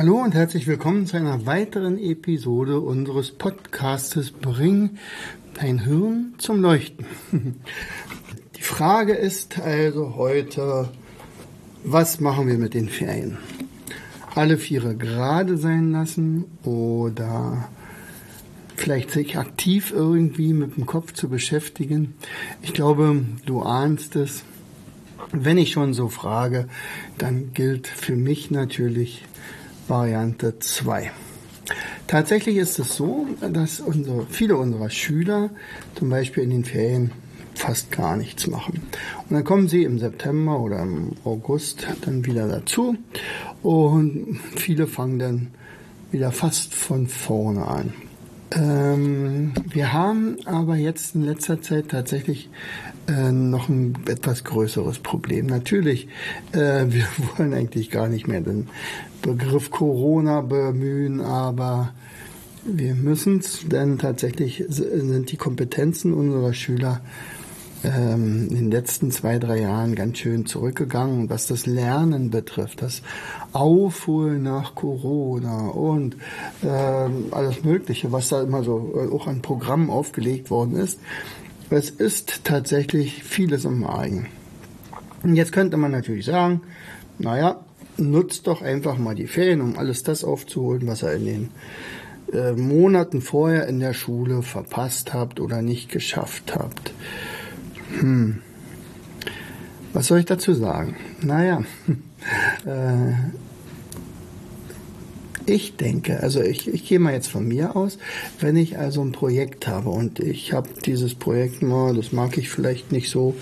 Hallo und herzlich willkommen zu einer weiteren Episode unseres Podcastes Bring dein Hirn zum Leuchten. Die Frage ist also heute, was machen wir mit den Ferien? Alle Viere gerade sein lassen oder vielleicht sich aktiv irgendwie mit dem Kopf zu beschäftigen? Ich glaube, du ahnst es. Wenn ich schon so frage, dann gilt für mich natürlich Variante 2. Tatsächlich ist es so, dass unsere, viele unserer Schüler zum Beispiel in den Ferien fast gar nichts machen. Und dann kommen sie im September oder im August dann wieder dazu und viele fangen dann wieder fast von vorne an. Ähm, wir haben aber jetzt in letzter Zeit tatsächlich äh, noch ein etwas größeres Problem. Natürlich, äh, wir wollen eigentlich gar nicht mehr den Begriff Corona bemühen, aber wir müssen es, denn tatsächlich sind die Kompetenzen unserer Schüler ähm, in den letzten zwei, drei Jahren ganz schön zurückgegangen, was das Lernen betrifft, das Aufholen nach Corona und äh, alles Mögliche, was da immer so äh, auch an Programmen aufgelegt worden ist. Es ist tatsächlich vieles im Argen. Und jetzt könnte man natürlich sagen, naja, nutzt doch einfach mal die Ferien, um alles das aufzuholen, was er in den äh, Monaten vorher in der Schule verpasst habt oder nicht geschafft habt. Hm. Was soll ich dazu sagen? Naja, äh, ich denke, also ich, ich gehe mal jetzt von mir aus, wenn ich also ein Projekt habe und ich habe dieses Projekt, no, das mag ich vielleicht nicht so,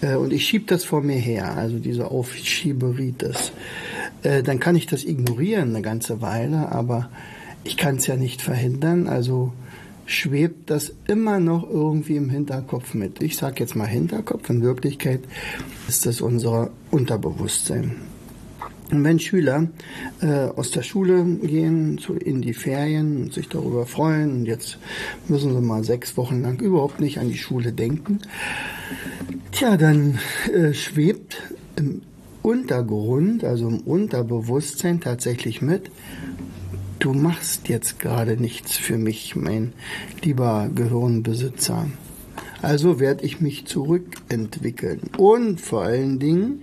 äh, und ich schiebe das vor mir her, also diese Aufschieberitis, äh, dann kann ich das ignorieren eine ganze Weile, aber ich kann es ja nicht verhindern, also schwebt das immer noch irgendwie im Hinterkopf mit. Ich sage jetzt mal Hinterkopf, in Wirklichkeit ist das unser Unterbewusstsein. Und wenn Schüler äh, aus der Schule gehen, zu, in die Ferien und sich darüber freuen, und jetzt müssen sie mal sechs Wochen lang überhaupt nicht an die Schule denken, tja, dann äh, schwebt im Untergrund, also im Unterbewusstsein tatsächlich mit, du machst jetzt gerade nichts für mich, mein lieber Gehirnbesitzer. Also werde ich mich zurückentwickeln. Und vor allen Dingen,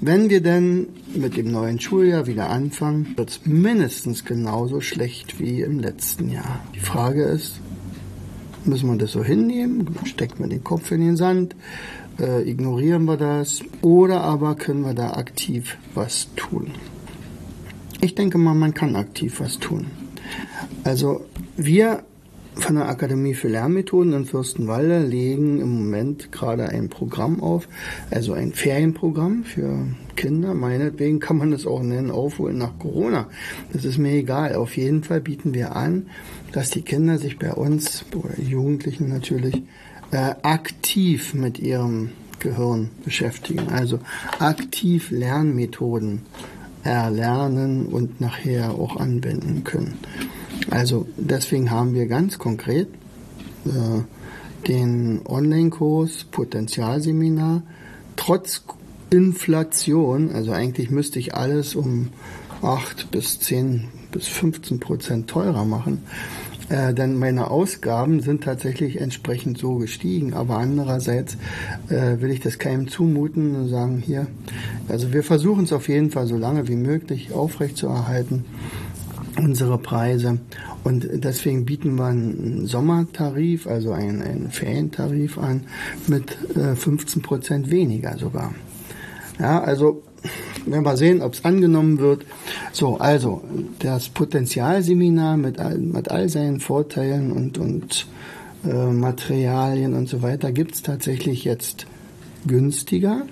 wenn wir dann mit dem neuen Schuljahr wieder anfangen, wird es mindestens genauso schlecht wie im letzten Jahr. Die Frage ist, müssen wir das so hinnehmen? Stecken wir den Kopf in den Sand? Äh, ignorieren wir das? Oder aber können wir da aktiv was tun? Ich denke mal, man kann aktiv was tun. Also wir von der Akademie für Lernmethoden in Fürstenwalde legen im Moment gerade ein Programm auf, also ein Ferienprogramm für Kinder. Meinetwegen kann man das auch nennen, aufholen nach Corona. Das ist mir egal. Auf jeden Fall bieten wir an, dass die Kinder sich bei uns, oder Jugendlichen natürlich, äh, aktiv mit ihrem Gehirn beschäftigen. Also aktiv Lernmethoden erlernen und nachher auch anwenden können. Also deswegen haben wir ganz konkret äh, den Online-Kurs Potenzialseminar trotz Inflation, also eigentlich müsste ich alles um 8 bis 10 bis 15 Prozent teurer machen, äh, denn meine Ausgaben sind tatsächlich entsprechend so gestiegen. Aber andererseits äh, will ich das keinem zumuten und sagen, hier, also wir versuchen es auf jeden Fall so lange wie möglich aufrechtzuerhalten unsere Preise. Und deswegen bieten wir einen Sommertarif, also einen, einen Ferientarif an, mit äh, 15 Prozent weniger sogar. Ja, also werden wir sehen, ob es angenommen wird. So, also das Potenzialseminar mit all, mit all seinen Vorteilen und, und äh, Materialien und so weiter gibt es tatsächlich jetzt günstiger.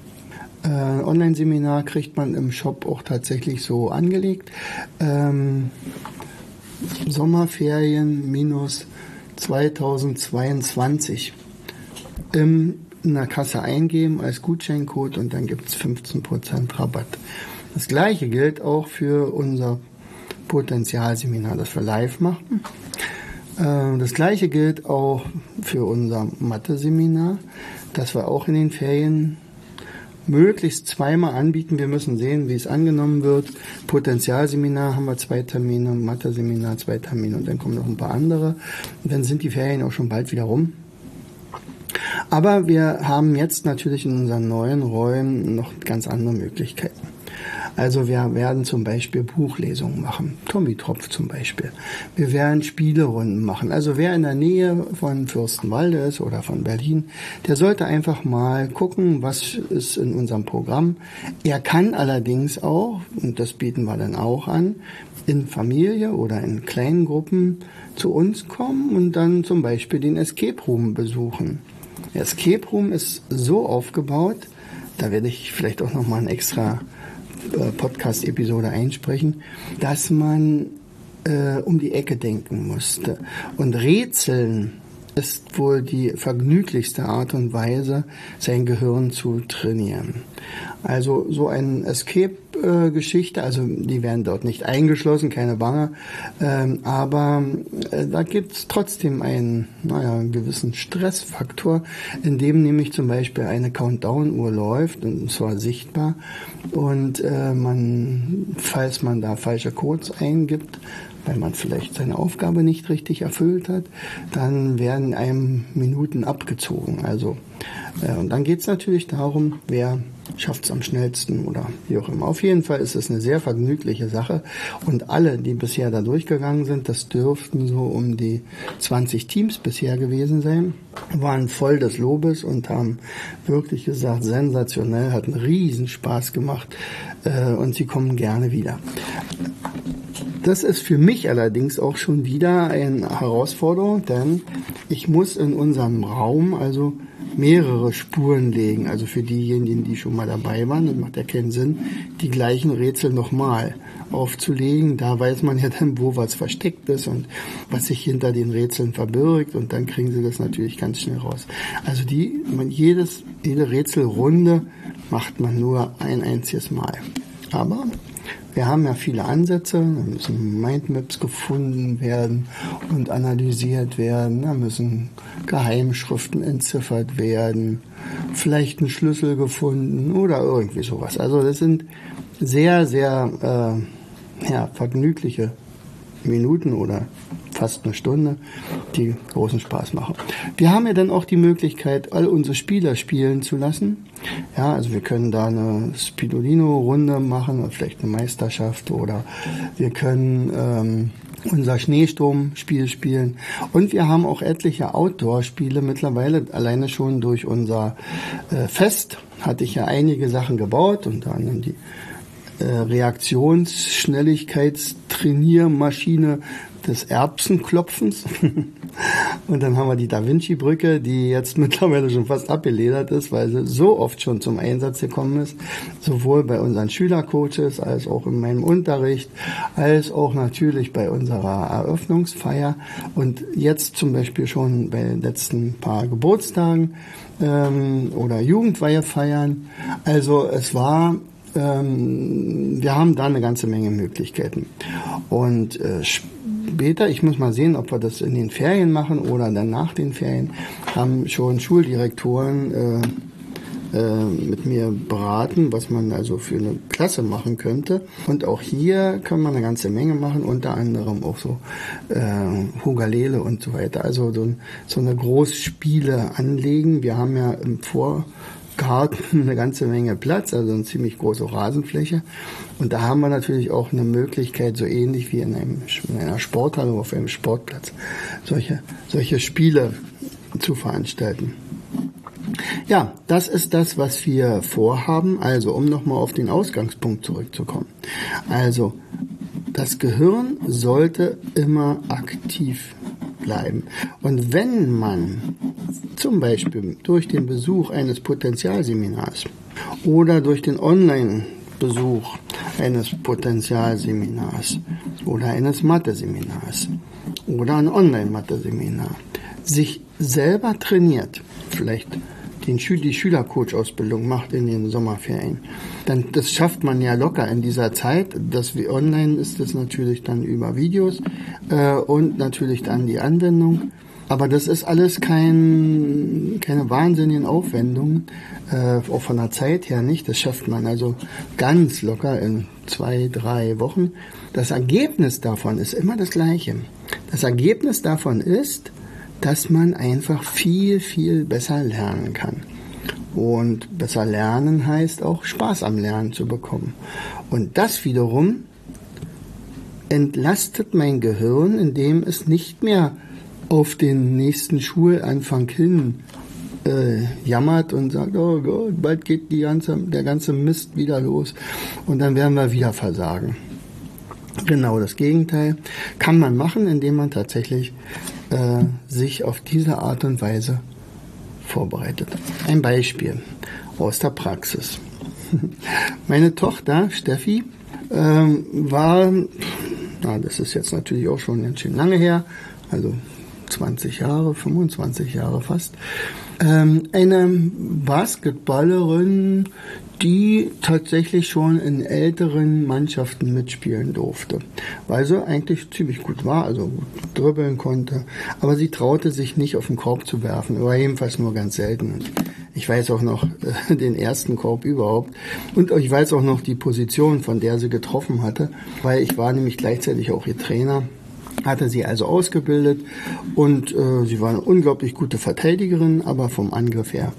Äh, Online-Seminar kriegt man im Shop auch tatsächlich so angelegt. Ähm, Sommerferien minus 2022 im, in der Kasse eingeben als Gutscheincode und dann gibt es 15% Rabatt. Das gleiche gilt auch für unser Potenzialseminar, das wir live machen. Äh, das gleiche gilt auch für unser Mathe-Seminar, das wir auch in den Ferien möglichst zweimal anbieten. Wir müssen sehen, wie es angenommen wird. Potenzialseminar haben wir zwei Termine, Mathe-Seminar zwei Termine und dann kommen noch ein paar andere. Und dann sind die Ferien auch schon bald wieder rum. Aber wir haben jetzt natürlich in unseren neuen Räumen noch ganz andere Möglichkeiten. Also wir werden zum Beispiel Buchlesungen machen, Tommy Tropf zum Beispiel. Wir werden Spielerunden machen. Also wer in der Nähe von Fürstenwalde ist oder von Berlin, der sollte einfach mal gucken, was ist in unserem Programm. Er kann allerdings auch, und das bieten wir dann auch an, in Familie oder in kleinen Gruppen zu uns kommen und dann zum Beispiel den Escape Room besuchen. Der Escape Room ist so aufgebaut, da werde ich vielleicht auch noch mal ein extra äh, Podcast-Episode einsprechen, dass man äh, um die Ecke denken musste. Und Rätseln ist wohl die vergnüglichste Art und Weise, sein Gehirn zu trainieren. Also so eine Escape-Geschichte, also die werden dort nicht eingeschlossen, keine Bange, ähm, aber äh, da gibt es trotzdem einen, naja, gewissen Stressfaktor, in dem nämlich zum Beispiel eine Countdown-Uhr läuft, und zwar sichtbar, und äh, man, falls man da falsche Codes eingibt, weil man vielleicht seine Aufgabe nicht richtig erfüllt hat, dann werden einem Minuten abgezogen. Also äh, und dann geht es natürlich darum, wer schafft es am schnellsten oder wie auch immer. Auf jeden Fall ist es eine sehr vergnügliche Sache und alle, die bisher da durchgegangen sind, das dürften so um die 20 Teams bisher gewesen sein, waren voll des Lobes und haben wirklich gesagt, sensationell, hat einen Riesenspaß gemacht äh, und sie kommen gerne wieder. Das ist für mich allerdings auch schon wieder eine Herausforderung, denn ich muss in unserem Raum also mehrere Spuren legen. Also für diejenigen, die schon mal dabei waren, das macht ja keinen Sinn, die gleichen Rätsel nochmal aufzulegen. Da weiß man ja dann, wo was versteckt ist und was sich hinter den Rätseln verbirgt und dann kriegen sie das natürlich ganz schnell raus. Also die, man, jedes, jede Rätselrunde macht man nur ein einziges Mal. Aber wir haben ja viele Ansätze, da müssen Mindmaps gefunden werden und analysiert werden, da müssen Geheimschriften entziffert werden, vielleicht ein Schlüssel gefunden oder irgendwie sowas. Also das sind sehr, sehr äh, ja, vergnügliche Minuten oder fast eine Stunde, die großen Spaß machen. Wir haben ja dann auch die Möglichkeit, all unsere Spieler spielen zu lassen. Ja, also wir können da eine Spidolino-Runde machen, vielleicht eine Meisterschaft oder wir können ähm, unser Schneesturmspiel spielen. Und wir haben auch etliche Outdoor-Spiele mittlerweile, alleine schon durch unser äh, Fest hatte ich ja einige Sachen gebaut, unter anderem die äh, Reaktionsschnelligkeitstrainiermaschine des Erbsenklopfens. und dann haben wir die Da Vinci-Brücke, die jetzt mittlerweile schon fast abgeledert ist, weil sie so oft schon zum Einsatz gekommen ist. Sowohl bei unseren Schülercoaches als auch in meinem Unterricht, als auch natürlich bei unserer Eröffnungsfeier und jetzt zum Beispiel schon bei den letzten paar Geburtstagen ähm, oder Jugendweihe feiern. Also es war ähm, wir haben da eine ganze Menge Möglichkeiten. Und äh, später, ich muss mal sehen, ob wir das in den Ferien machen oder dann nach den Ferien, haben schon Schuldirektoren äh, äh, mit mir beraten, was man also für eine Klasse machen könnte. Und auch hier kann man eine ganze Menge machen, unter anderem auch so äh, Hugalele und so weiter. Also so, so eine Großspiele anlegen. Wir haben ja im Vor Garten eine ganze Menge Platz, also eine ziemlich große Rasenfläche. Und da haben wir natürlich auch eine Möglichkeit, so ähnlich wie in, einem, in einer Sporthalle oder auf einem Sportplatz, solche, solche Spiele zu veranstalten. Ja, das ist das, was wir vorhaben. Also, um nochmal auf den Ausgangspunkt zurückzukommen. Also, das Gehirn sollte immer aktiv bleiben. Und wenn man zum Beispiel durch den Besuch eines Potenzialseminars oder durch den Online-Besuch eines Potenzialseminars oder eines Mathe-Seminars oder ein Online-Mathe-Seminar sich selber trainiert, vielleicht den Schü die Schülercoach-Ausbildung macht in den Sommerferien, dann das schafft man ja locker in dieser Zeit. Das wie online ist es natürlich dann über Videos äh, und natürlich dann die Anwendung. Aber das ist alles kein, keine wahnsinnigen Aufwendungen, äh, auch von der Zeit her nicht. Das schafft man also ganz locker in zwei, drei Wochen. Das Ergebnis davon ist immer das gleiche. Das Ergebnis davon ist, dass man einfach viel, viel besser lernen kann. Und besser lernen heißt auch Spaß am Lernen zu bekommen. Und das wiederum entlastet mein Gehirn, indem es nicht mehr auf den nächsten Schulanfang hin äh, jammert und sagt, oh Gott, bald geht die ganze, der ganze Mist wieder los und dann werden wir wieder versagen. Genau das Gegenteil kann man machen, indem man tatsächlich äh, sich auf diese Art und Weise vorbereitet. Ein Beispiel aus der Praxis. Meine Tochter Steffi ähm, war, na, das ist jetzt natürlich auch schon ganz schön lange her, also 20 Jahre, 25 Jahre fast, ähm, eine Basketballerin, die tatsächlich schon in älteren Mannschaften mitspielen durfte, weil sie eigentlich ziemlich gut war, also dribbeln konnte, aber sie traute sich nicht auf den Korb zu werfen, oder jedenfalls nur ganz selten. Ich weiß auch noch äh, den ersten Korb überhaupt. Und ich weiß auch noch die Position, von der sie getroffen hatte, weil ich war nämlich gleichzeitig auch ihr Trainer hatte sie also ausgebildet und äh, sie war eine unglaublich gute Verteidigerin, aber vom Angriff her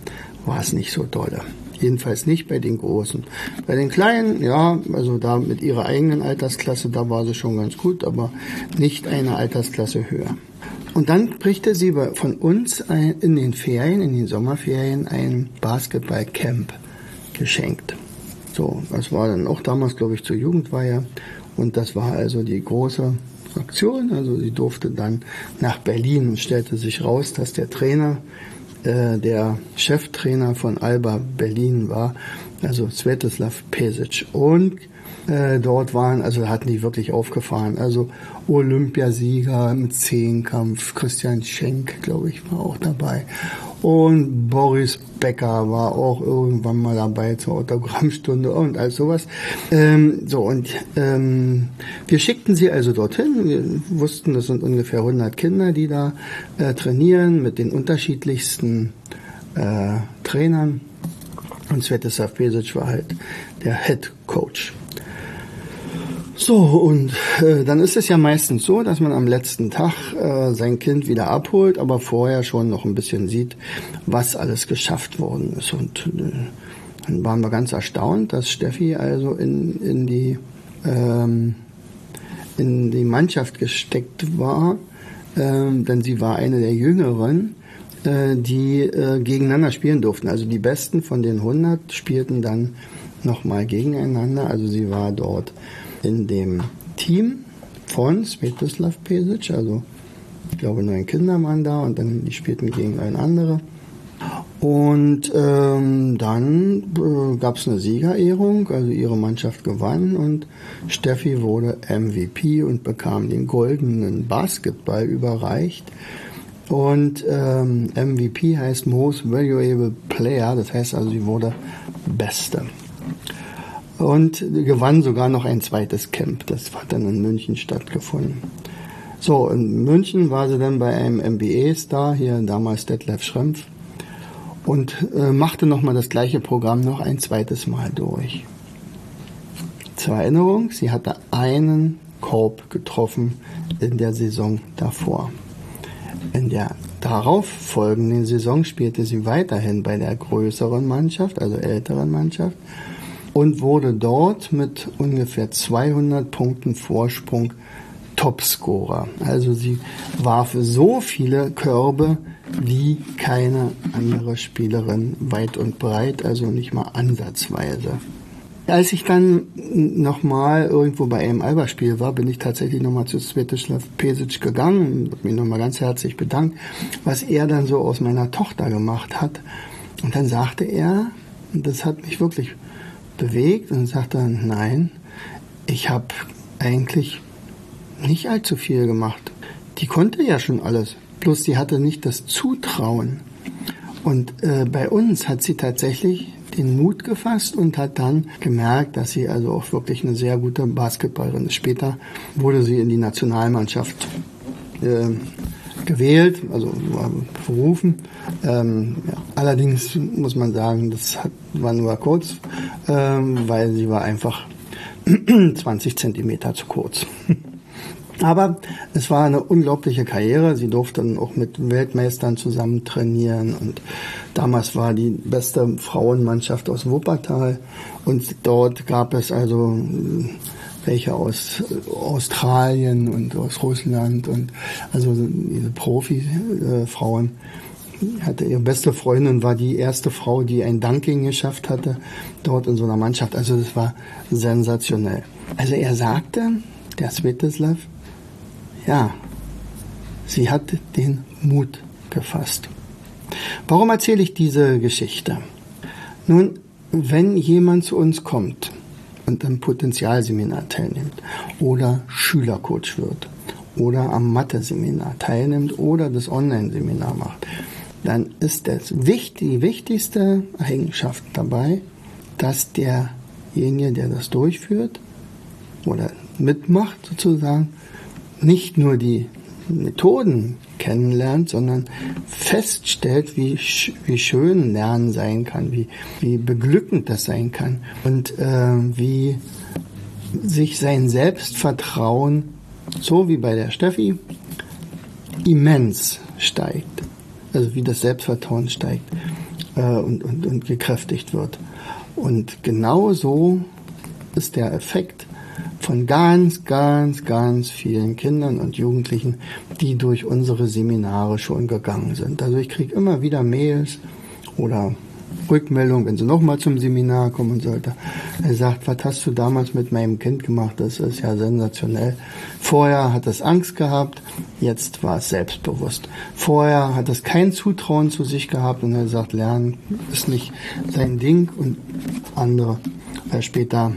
war es nicht so dolle. Jedenfalls nicht bei den Großen. Bei den Kleinen, ja, also da mit ihrer eigenen Altersklasse, da war sie schon ganz gut, aber nicht eine Altersklasse höher. Und dann brichte sie von uns in den Ferien, in den Sommerferien, ein Basketballcamp geschenkt. So, das war dann auch damals, glaube ich, zur Jugendweihe. Und das war also die große Aktion. Also sie durfte dann nach Berlin und stellte sich raus, dass der Trainer äh, der Cheftrainer von Alba Berlin war, also Svetoslav Pesic. Und äh, dort waren, also hatten die wirklich aufgefahren. Also Olympiasieger mit Zehnkampf, Christian Schenk, glaube ich, war auch dabei. Und Boris Becker war auch irgendwann mal dabei zur Autogrammstunde und all sowas. Ähm, so, und ähm, wir schickten sie also dorthin. Wir wussten, das sind ungefähr 100 Kinder, die da äh, trainieren mit den unterschiedlichsten äh, Trainern. Und Svetislav Pesic war halt der Head Coach. So, und äh, dann ist es ja meistens so, dass man am letzten Tag äh, sein Kind wieder abholt, aber vorher schon noch ein bisschen sieht, was alles geschafft worden ist. Und äh, dann waren wir ganz erstaunt, dass Steffi also in, in, die, ähm, in die Mannschaft gesteckt war, ähm, denn sie war eine der Jüngeren, äh, die äh, gegeneinander spielen durften. Also die Besten von den 100 spielten dann nochmal gegeneinander. Also sie war dort in dem Team von Svetoslav Pesic, also ich glaube neun Kinder waren da und dann die spielten gegen ein andere. Und ähm, dann äh, gab es eine Siegerehrung, also ihre Mannschaft gewann und Steffi wurde MVP und bekam den goldenen Basketball überreicht. Und ähm, MVP heißt Most Valuable Player, das heißt also, sie wurde Beste und gewann sogar noch ein zweites Camp. Das hat dann in München stattgefunden. So, in München war sie dann bei einem MBA-Star, hier damals Detlef Schrempf, und äh, machte nochmal das gleiche Programm noch ein zweites Mal durch. Zur Erinnerung, sie hatte einen Korb getroffen in der Saison davor. In der darauf folgenden Saison spielte sie weiterhin bei der größeren Mannschaft, also älteren Mannschaft, und wurde dort mit ungefähr 200 Punkten Vorsprung Topscorer. Also sie warf so viele Körbe wie keine andere Spielerin weit und breit, also nicht mal ansatzweise. Als ich dann nochmal irgendwo bei einem Alba-Spiel war, bin ich tatsächlich nochmal zu Svetislav Pesic gegangen und mich nochmal ganz herzlich bedankt, was er dann so aus meiner Tochter gemacht hat. Und dann sagte er, und das hat mich wirklich bewegt, und sagte, nein, ich habe eigentlich nicht allzu viel gemacht. Die konnte ja schon alles, bloß sie hatte nicht das Zutrauen. Und äh, bei uns hat sie tatsächlich den Mut gefasst und hat dann gemerkt, dass sie also auch wirklich eine sehr gute Basketballerin ist. Später wurde sie in die Nationalmannschaft äh, gewählt, also berufen. Ähm, ja, allerdings muss man sagen, das hat, war nur kurz, ähm, weil sie war einfach 20 Zentimeter zu kurz. Aber es war eine unglaubliche Karriere. Sie durfte dann auch mit Weltmeistern zusammen trainieren und damals war die beste Frauenmannschaft aus Wuppertal und dort gab es also welche aus Australien und aus Russland und also diese Profi-Frauen. Hatte ihre beste Freundin war die erste Frau, die ein Dunking geschafft hatte dort in so einer Mannschaft. Also das war sensationell. Also er sagte, der Svetislav, ja, sie hat den Mut gefasst. Warum erzähle ich diese Geschichte? Nun, wenn jemand zu uns kommt und am Potenzialseminar teilnimmt oder Schülercoach wird oder am Mathe-Seminar teilnimmt oder das Online-Seminar macht, dann ist das die wichtigste Eigenschaft dabei, dass derjenige, der das durchführt oder mitmacht sozusagen, nicht nur die Methoden kennenlernt, sondern feststellt, wie, wie schön Lernen sein kann, wie, wie beglückend das sein kann und äh, wie sich sein Selbstvertrauen, so wie bei der Steffi, immens steigt. Also wie das Selbstvertrauen steigt äh, und, und, und gekräftigt wird. Und genau so ist der Effekt von ganz, ganz, ganz vielen Kindern und Jugendlichen, die durch unsere Seminare schon gegangen sind. Also ich kriege immer wieder Mails oder Rückmeldung, wenn sie nochmal zum Seminar kommen sollte. Er sagt, was hast du damals mit meinem Kind gemacht? Das ist ja sensationell. Vorher hat es Angst gehabt, jetzt war es selbstbewusst. Vorher hat es kein Zutrauen zu sich gehabt und er sagt, Lernen ist nicht sein Ding und andere äh, später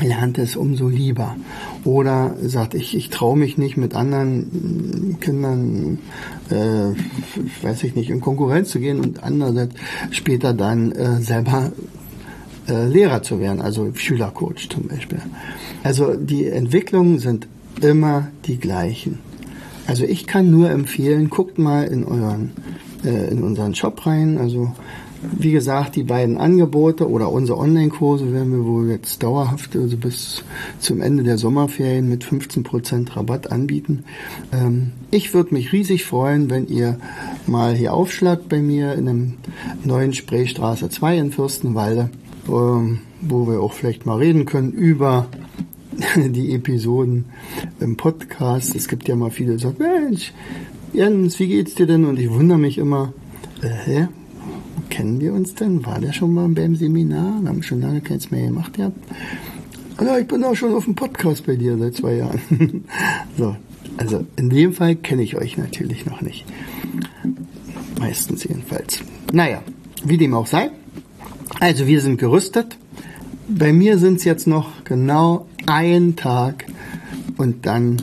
lernt es umso lieber. Oder sagt, ich, ich traue mich nicht mit anderen Kindern, äh, weiß ich nicht, in Konkurrenz zu gehen und andererseits später dann äh, selber äh, Lehrer zu werden, also Schülercoach zum Beispiel. Also die Entwicklungen sind immer die gleichen. Also ich kann nur empfehlen, guckt mal in euren äh, in unseren Shop rein, also wie gesagt, die beiden Angebote oder unsere Online-Kurse werden wir wohl jetzt dauerhaft, also bis zum Ende der Sommerferien mit 15% Rabatt anbieten. Ähm, ich würde mich riesig freuen, wenn ihr mal hier aufschlagt bei mir in dem neuen Spraystraße 2 in Fürstenwalde, ähm, wo wir auch vielleicht mal reden können über die Episoden im Podcast. Es gibt ja mal viele, die sagen, Mensch, Jens, wie geht's dir denn? Und ich wundere mich immer, äh, kennen wir uns denn? War der schon mal beim Seminar? Wir haben schon lange keins mehr gemacht gehabt. Ja, ich bin auch schon auf dem Podcast bei dir seit zwei Jahren. so, also in dem Fall kenne ich euch natürlich noch nicht. Meistens jedenfalls. Naja, wie dem auch sei. Also wir sind gerüstet. Bei mir sind es jetzt noch genau ein Tag und dann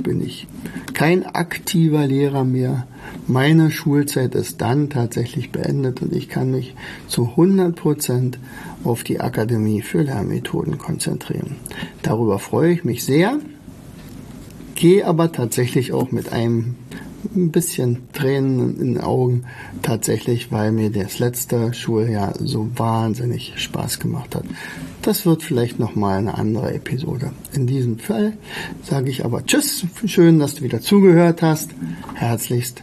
bin ich kein aktiver Lehrer mehr meine Schulzeit ist dann tatsächlich beendet und ich kann mich zu 100 Prozent auf die Akademie für Lernmethoden konzentrieren. Darüber freue ich mich sehr, gehe aber tatsächlich auch mit einem ein bisschen Tränen in den Augen, tatsächlich, weil mir das letzte Schuljahr so wahnsinnig Spaß gemacht hat. Das wird vielleicht nochmal eine andere Episode. In diesem Fall sage ich aber Tschüss, schön, dass du wieder zugehört hast. Herzlichst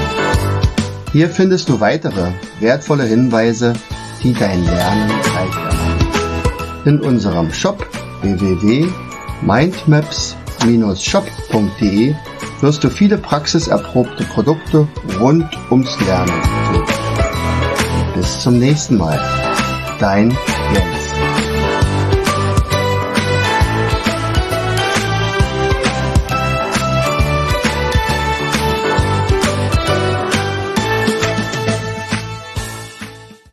Hier findest du weitere wertvolle Hinweise, die dein Lernen machen. In unserem Shop www.mindmaps-shop.de wirst du viele praxiserprobte Produkte rund ums Lernen finden. Bis zum nächsten Mal. Dein Jens.